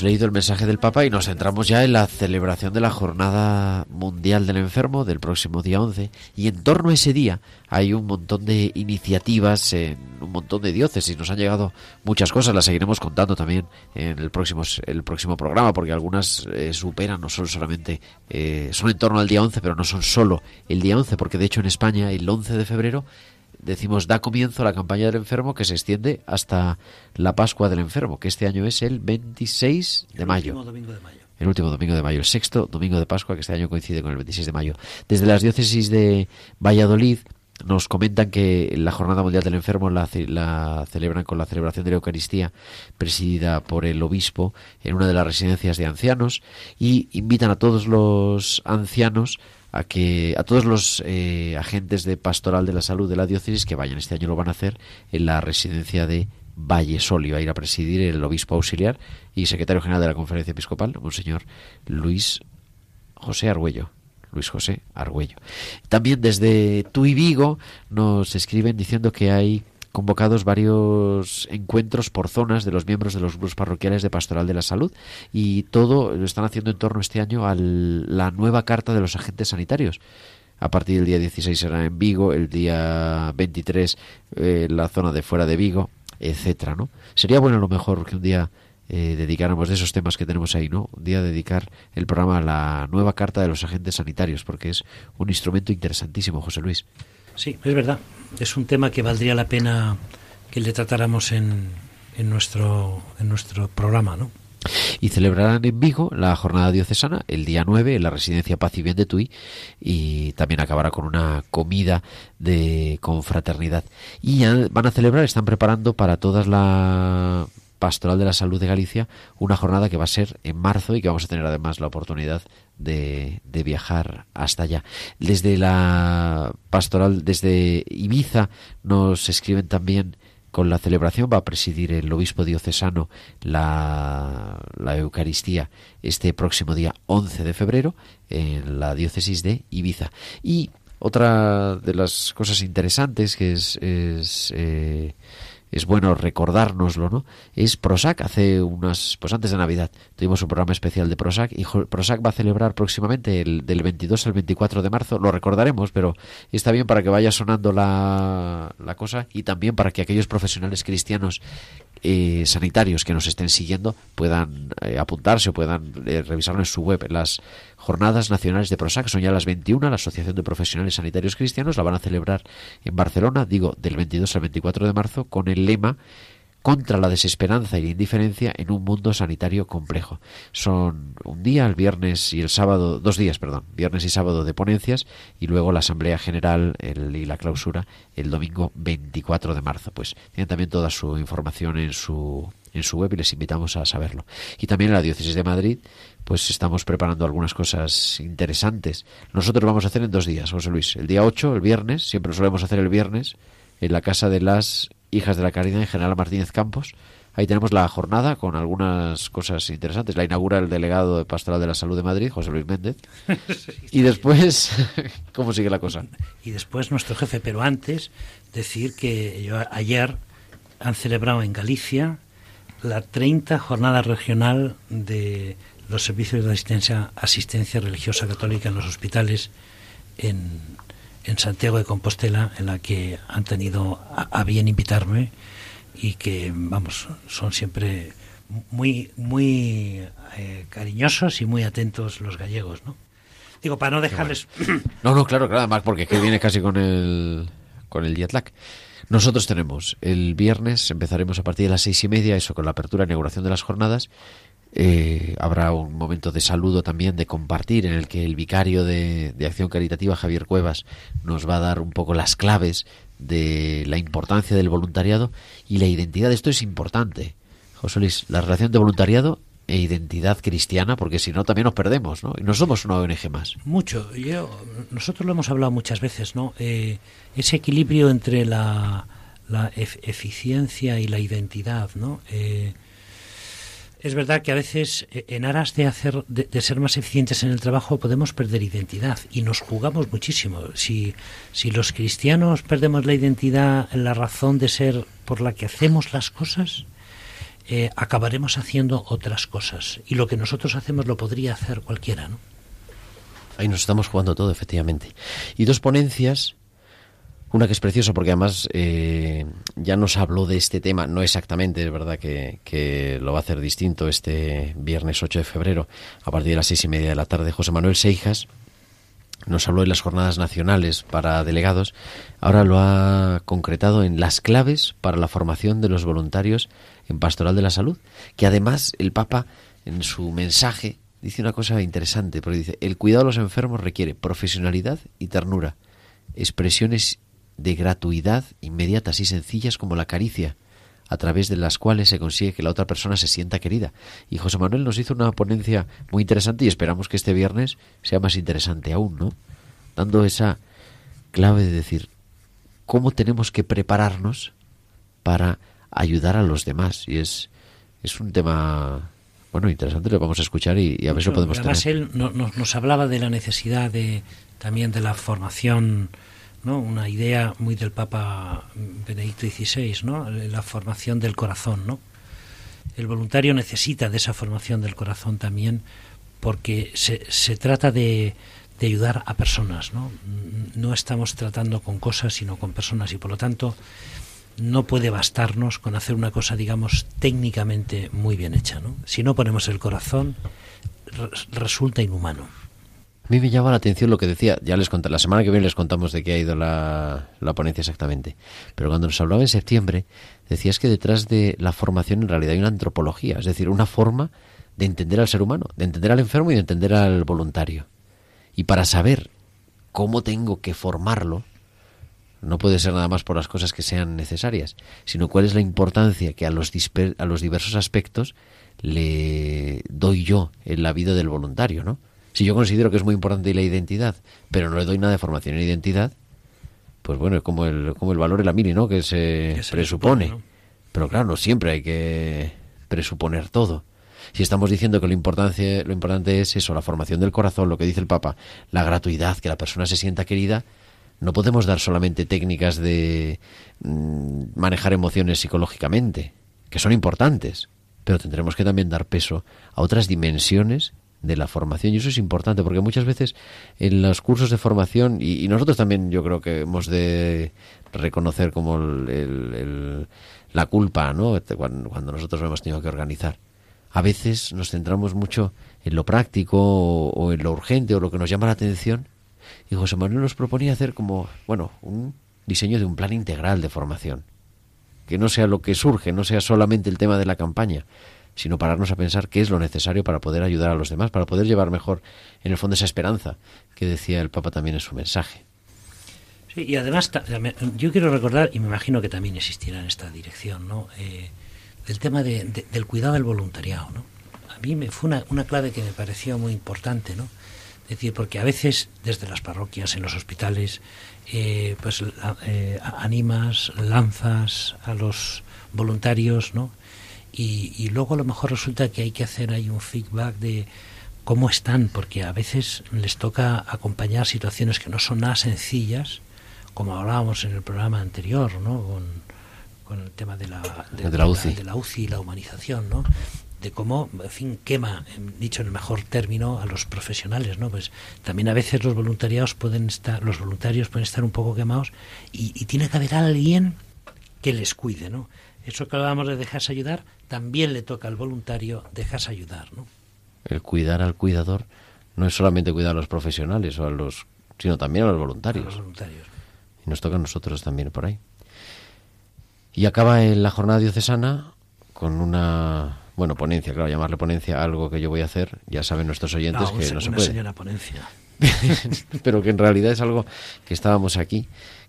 leído el mensaje del Papa y nos centramos ya en la celebración de la Jornada Mundial del Enfermo del próximo día 11. Y en torno a ese día hay un montón de iniciativas en un montón de diócesis. Nos han llegado muchas cosas, las seguiremos contando también en el próximo, el próximo programa, porque algunas eh, superan, no son solamente, eh, son en torno al día 11, pero no son solo el día 11, porque de hecho en España el 11 de febrero decimos da comienzo la campaña del enfermo que se extiende hasta la Pascua del enfermo, que este año es el 26 de mayo. Último domingo de mayo. El último domingo de mayo, el sexto domingo de Pascua, que este año coincide con el 26 de mayo. Desde las diócesis de Valladolid nos comentan que la Jornada Mundial del Enfermo la, ce- la celebran con la celebración de la Eucaristía presidida por el obispo en una de las residencias de ancianos y invitan a todos los ancianos a que a todos los eh, agentes de pastoral de la salud de la diócesis que vayan este año lo van a hacer en la residencia de Valle Solio a ir a presidir el obispo auxiliar y secretario general de la conferencia episcopal monseñor Luis José Argüello Luis José Argüello. También desde Tui Vigo nos escriben diciendo que hay convocados varios encuentros por zonas de los miembros de los grupos parroquiales de Pastoral de la Salud y todo lo están haciendo en torno este año a la nueva carta de los agentes sanitarios. A partir del día 16 será en Vigo, el día 23 eh, la zona de fuera de Vigo, etcétera, ¿no? Sería bueno a lo mejor que un día eh, dedicáramos de esos temas que tenemos ahí, ¿no? Un día dedicar el programa a la nueva carta de los agentes sanitarios, porque es un instrumento interesantísimo, José Luis. Sí, es verdad. Es un tema que valdría la pena que le tratáramos en, en nuestro, en nuestro programa, ¿no? Y celebrarán en Vigo la jornada diocesana el día 9 en la residencia Paz y Bien de Tui y también acabará con una comida de confraternidad. Y ya van a celebrar, están preparando para toda la Pastoral de la Salud de Galicia una jornada que va a ser en marzo y que vamos a tener además la oportunidad de, viajar hasta allá. Desde la Pastoral, desde Ibiza nos escriben también con la celebración va a presidir el obispo diocesano la, la, Eucaristía este próximo día 11 de febrero en la diócesis de Ibiza. Y otra de las cosas interesantes que es, es eh, es bueno recordárnoslo, ¿no? Es Prosac, hace unas, pues antes de Navidad, tuvimos un programa especial de Prosac y Prosac va a celebrar próximamente el, del 22 al 24 de marzo, lo recordaremos, pero está bien para que vaya sonando la, la cosa y también para que aquellos profesionales cristianos eh, sanitarios que nos estén siguiendo puedan eh, apuntarse o puedan eh, revisarlo en su web. Las jornadas nacionales de Prosac son ya las 21, la Asociación de Profesionales Sanitarios Cristianos la van a celebrar en Barcelona, digo, del 22 al 24 de marzo, con el lema contra la desesperanza y la indiferencia en un mundo sanitario complejo. Son un día, el viernes y el sábado, dos días, perdón, viernes y sábado de ponencias y luego la Asamblea General el, y la clausura el domingo 24 de marzo. Pues tienen también toda su información en su en su web y les invitamos a saberlo. Y también en la Diócesis de Madrid, pues estamos preparando algunas cosas interesantes. Nosotros vamos a hacer en dos días, José Luis. El día 8, el viernes, siempre lo solemos hacer el viernes, en la Casa de las Hijas de la Caridad en General Martínez Campos, Ahí tenemos la jornada con algunas cosas interesantes. La inaugura el delegado de Pastoral de la Salud de Madrid, José Luis Méndez. y después, ¿cómo sigue la cosa? Y después nuestro jefe, pero antes decir que yo, ayer han celebrado en Galicia la 30 jornada regional de los servicios de asistencia, asistencia religiosa católica en los hospitales en, en Santiago de Compostela, en la que han tenido a, a bien invitarme y que, vamos, son siempre muy, muy eh, cariñosos y muy atentos los gallegos, ¿no? Digo, para no dejarles... No, no, claro, claro, además porque es que viene casi con el, con el jet lag. Nosotros tenemos el viernes, empezaremos a partir de las seis y media, eso con la apertura e inauguración de las jornadas. Eh, habrá un momento de saludo también, de compartir, en el que el vicario de, de Acción Caritativa, Javier Cuevas, nos va a dar un poco las claves de la importancia del voluntariado y la identidad. Esto es importante, José Luis, la relación de voluntariado e identidad cristiana, porque si no también nos perdemos, ¿no? Y no somos una ONG más. Mucho. Yo, nosotros lo hemos hablado muchas veces, ¿no? Eh, ese equilibrio entre la, la ef- eficiencia y la identidad, ¿no? Eh, es verdad que a veces, eh, en aras de hacer, de, ser más eficientes en el trabajo, podemos perder identidad y nos jugamos muchísimo. Si, si los cristianos perdemos la identidad, la razón de ser por la que hacemos las cosas, eh, acabaremos haciendo otras cosas. Y lo que nosotros hacemos lo podría hacer cualquiera, ¿no? Ahí nos estamos jugando todo, efectivamente. Y dos ponencias, una que es preciosa porque además eh, ya nos habló de este tema, no exactamente, es verdad que, que lo va a hacer distinto este viernes 8 de febrero a partir de las seis y media de la tarde. José Manuel Seijas nos habló de las jornadas nacionales para delegados, ahora lo ha concretado en las claves para la formación de los voluntarios en Pastoral de la Salud, que además el Papa en su mensaje dice una cosa interesante, porque dice, el cuidado de los enfermos requiere profesionalidad y ternura, expresiones de gratuidad inmediatas y sencillas como la caricia, a través de las cuales se consigue que la otra persona se sienta querida. Y José Manuel nos hizo una ponencia muy interesante y esperamos que este viernes sea más interesante aún, ¿no? Dando esa clave de decir cómo tenemos que prepararnos para ayudar a los demás. Y es, es un tema, bueno, interesante, lo vamos a escuchar y, y a ver si lo podemos Además, tener. él no- nos, nos hablaba de la necesidad de también de la formación, ¿no? Una idea muy del Papa Benedicto XVI, ¿no? La formación del corazón, ¿no? El voluntario necesita de esa formación del corazón también porque se, trata de, de ayudar a personas, ¿no? No estamos tratando con cosas, sino con personas y por lo tanto no puede bastarnos con hacer una cosa, digamos, técnicamente muy bien hecha, ¿no? Si no ponemos el corazón, re- resulta inhumano. Mí me llama la atención lo que decía, ya les conté, la semana que viene les contamos de qué ha ido la, la ponencia exactamente, pero cuando nos hablaba en septiembre, decías que detrás de la formación en realidad hay una antropología, es decir, una forma de entender al ser humano, de entender al enfermo y de entender al voluntario. Y para saber cómo tengo que formarlo, no puede ser nada más por las cosas que sean necesarias, sino cuál es la importancia que a los, a los diversos aspectos le doy yo en la vida del voluntario, ¿no? Si yo considero que es muy importante la identidad, pero no le doy nada de formación en identidad, pues bueno, es como el, como el valor de la mili, ¿no? Que se, Que se presupone. Pero claro, no siempre hay que presuponer todo. Si estamos diciendo que lo importante, lo importante es eso, la formación del corazón, lo que dice el Papa, la gratuidad, que la persona se sienta querida, no podemos dar solamente técnicas de mm, manejar emociones psicológicamente, que son importantes, pero tendremos que también dar peso a otras dimensiones de la formación y eso es importante porque muchas veces en los cursos de formación y, nosotros también yo creo que hemos de reconocer como el- la culpa no Este, cuando, cuando nosotros lo hemos tenido que organizar. A veces nos centramos mucho en lo práctico o, o en lo urgente o lo que nos llama la atención y José Manuel nos proponía hacer como bueno un diseño de un plan integral de formación. Que no sea lo que surge, no sea solamente el tema de la campaña, sino pararnos a pensar qué es lo necesario para poder ayudar a los demás, para poder llevar mejor, en el fondo, esa esperanza que decía el Papa también en su mensaje. Sí, y además, yo quiero recordar, y me imagino que también existirá en esta dirección, ¿no? Eh, el tema de- de- del cuidado del voluntariado, ¿no? A mí me fue una, una clave que me pareció muy importante, ¿no? Decir, porque a veces desde las parroquias, en los hospitales, eh, pues eh, animas, lanzas a los voluntarios, ¿no? Y, y luego a lo mejor resulta que hay que hacer ahí un feedback de cómo están, porque a veces les toca acompañar situaciones que no son nada sencillas, como hablábamos en el programa anterior, ¿no? Con, con el tema de la, De la UCI. de la UCI y la humanización, ¿no? de cómo, en fin, quema, em, dicho en el mejor término, a los profesionales, ¿no? Pues también a veces los voluntariados pueden estar, los voluntarios pueden estar un poco quemados y, y tiene que haber alguien que les cuide, ¿no? Eso que hablábamos de dejarse ayudar, también le toca al voluntario dejarse ayudar, ¿no? El cuidar al cuidador no es solamente cuidar a los profesionales o a los, sino también a los A voluntarios. los voluntarios. Y nos toca a nosotros también por ahí. Y acaba en la jornada diocesana con una, bueno, ponencia, claro, llamarle ponencia, algo que yo voy a hacer, ya saben nuestros oyentes un que se- no se una puede. señora ponencia. pero que en realidad es algo que estábamos aquí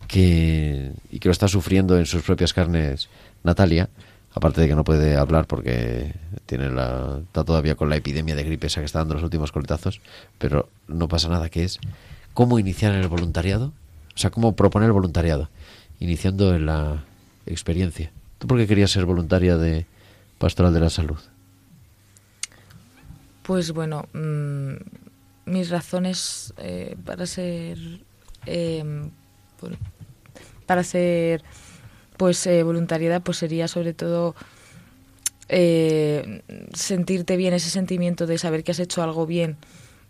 que y que lo está sufriendo en sus propias carnes Natalia aparte de que no puede hablar porque tiene la, está todavía con la epidemia de gripe esa que está dando los últimos coletazos pero no pasa nada que es cómo iniciar el voluntariado o sea cómo proponer el voluntariado iniciando en la experiencia ¿tú por qué querías ser voluntaria de Pastoral de la Salud? Pues bueno, mm, mis razones eh, para ser eh, para ser pues eh, voluntariedad pues sería sobre todo eh, sentirte bien ese sentimiento de saber que has hecho algo bien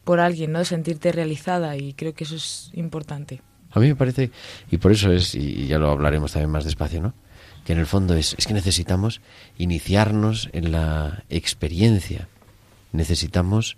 por alguien, ¿no? De sentirte realizada y creo que eso es importante. A mí me parece, y por eso es, y ya lo hablaremos también más despacio, ¿no? Que en el fondo es, es que necesitamos iniciarnos en la experiencia. Necesitamos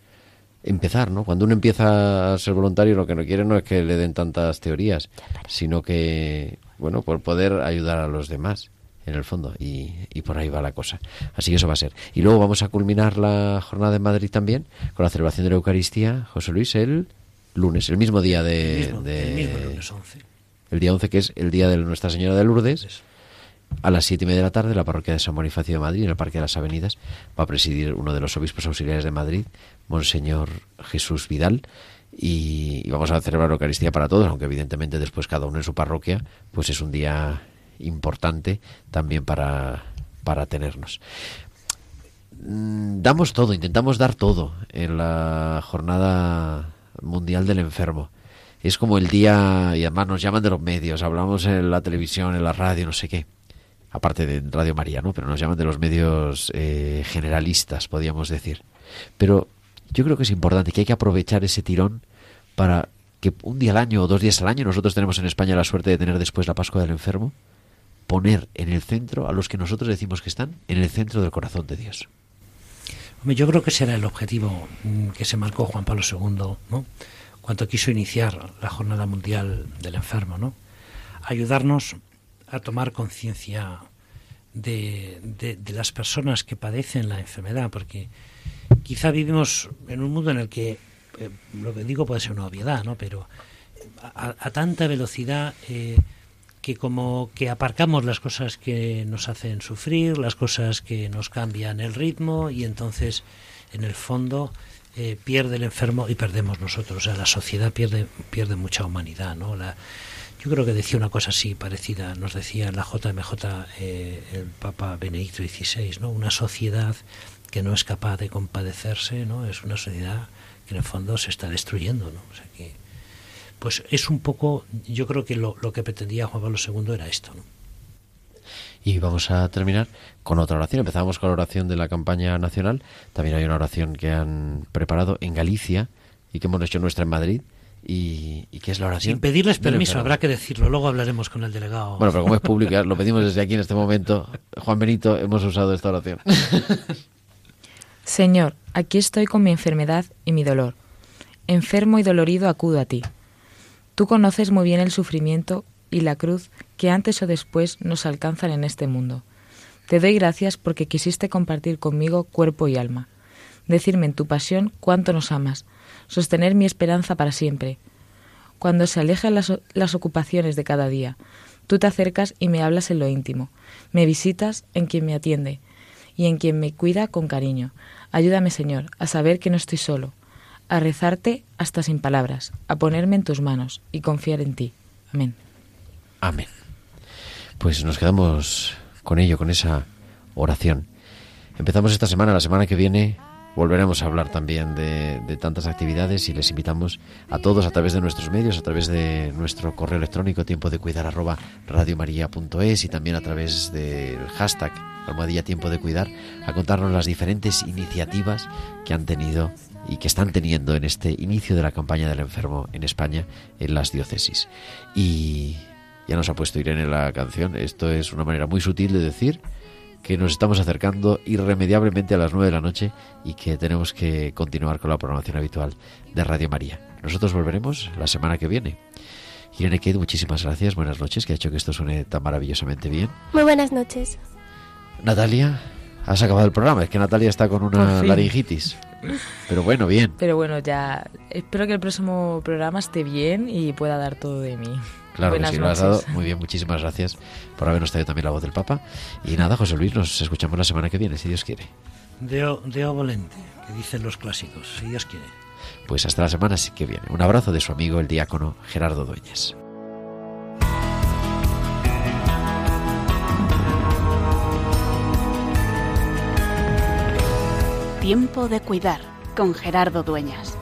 empezar, ¿no? Cuando uno empieza a ser voluntario, lo que no quiere no es que le den tantas teorías, sino que, bueno, por poder ayudar a los demás, en el fondo, y, y por ahí va la cosa. Así que eso va a ser. Y luego vamos a culminar la jornada de Madrid también con la celebración de la Eucaristía, José Luis, el lunes, el mismo día de... el, mismo, de- el mismo lunes 11. el día 11, que es el día de Nuestra Señora de Lourdes, a las siete y media de la tarde, la parroquia de San Bonifacio de Madrid, en el Parque de las Avenidas, va a presidir uno de los obispos auxiliares de Madrid, Monseñor Jesús Vidal, y, vamos a celebrar la Eucaristía para todos, aunque evidentemente después cada uno en su parroquia, pues es un día importante también para, para tenernos. Mm, Damos todo, intentamos dar todo en la jornada mundial del enfermo. Es como el día, y además nos llaman de los medios, hablamos en la televisión, en la radio, no sé qué. Aparte de Radio María, ¿no? Pero nos llaman de los medios eh, generalistas, podríamos decir. Pero yo creo que es importante, que hay que aprovechar ese tirón para que un día al año o dos días al año, nosotros tenemos en España la suerte de tener después la Pascua del Enfermo, poner en el centro a los que nosotros decimos que están en el centro del corazón de Dios. Yo creo que ese era el objetivo mm, que se marcó Juan Pablo II, ¿no? Cuando quiso iniciar la Jornada Mundial del Enfermo, ¿no? Ayudarnos a tomar conciencia de, de- de las personas que padecen la enfermedad, porque quizá vivimos en un mundo en el que, eh, lo que digo puede ser una obviedad, ¿no? Pero a, a tanta velocidad eh, que como que aparcamos las cosas que nos hacen sufrir, las cosas que nos cambian el ritmo y entonces en el fondo eh, pierde el enfermo y perdemos nosotros, o sea, la sociedad pierde pierde mucha humanidad, ¿no? La, yo creo que decía una cosa así parecida, nos decía la JMJ eh, el Papa Benedicto XVI, ¿no? Una sociedad que no es capaz de compadecerse, ¿no? Es una sociedad que en el fondo se está destruyendo, ¿no? O sea que pues es un poco, yo creo que lo, lo que pretendía Juan Pablo II era esto, ¿no? Y vamos a terminar con otra oración. Empezamos con la oración de la campaña nacional. También hay una oración que han preparado en Galicia y que hemos hecho nuestra en Madrid. Y, y que es la oración. Sin pedirles permiso, habrá que decirlo, luego hablaremos con el delegado. Bueno, pero como es pública, lo pedimos desde aquí en este momento. Juan Benito, hemos usado esta oración. Señor, aquí estoy con mi enfermedad y mi dolor. Enfermo y dolorido acudo a ti. Tú conoces muy bien el sufrimiento y la cruz que antes o después nos alcanzan en este mundo. Te doy gracias porque quisiste compartir conmigo cuerpo y alma, decirme en tu pasión cuánto nos amas, sostener mi esperanza para siempre. Cuando se alejan las, las ocupaciones de cada día, tú te acercas y me hablas en lo íntimo, me visitas en quien me atiende y en quien me cuida con cariño. Ayúdame, Señor, a saber que no estoy solo, a rezarte hasta sin palabras, a ponerme en tus manos y confiar en ti. Amén. Amén. Pues nos quedamos con ello, con esa oración. Empezamos esta semana, la semana que viene volveremos a hablar también de, de, tantas actividades y les invitamos a todos a través de nuestros medios, a través de nuestro correo electrónico tiempo de cuidar arroba radiomaria.es y también a través del hashtag almohadilla tiempo de cuidar a contarnos las diferentes iniciativas que han tenido y que están teniendo en este inicio de la campaña del enfermo en España en las diócesis. Y ya nos ha puesto Irene la canción, esto es una manera muy sutil de decir que nos estamos acercando irremediablemente a las 9 de la noche y que tenemos que continuar con la programación habitual de Radio María. Nosotros volveremos la semana que viene. Irene Kate, muchísimas gracias, buenas noches, que ha hecho que esto suene tan maravillosamente bien. Muy buenas noches. Natalia, has acabado el programa, es que Natalia está con una laringitis. Pero bueno, bien. Pero bueno, ya espero que el próximo programa esté bien y pueda dar todo de mí. Claro Buenas que sí, lo has dado. Muy bien, muchísimas gracias por habernos traído también la voz del Papa. Y nada, José Luis, nos escuchamos la semana que viene, si Dios quiere. Deo, Deo volente, que dicen los clásicos, si Dios quiere. Pues hasta la semana que viene. Un abrazo de su amigo el diácono Gerardo Dueñas. Tiempo de cuidar con Gerardo Dueñas.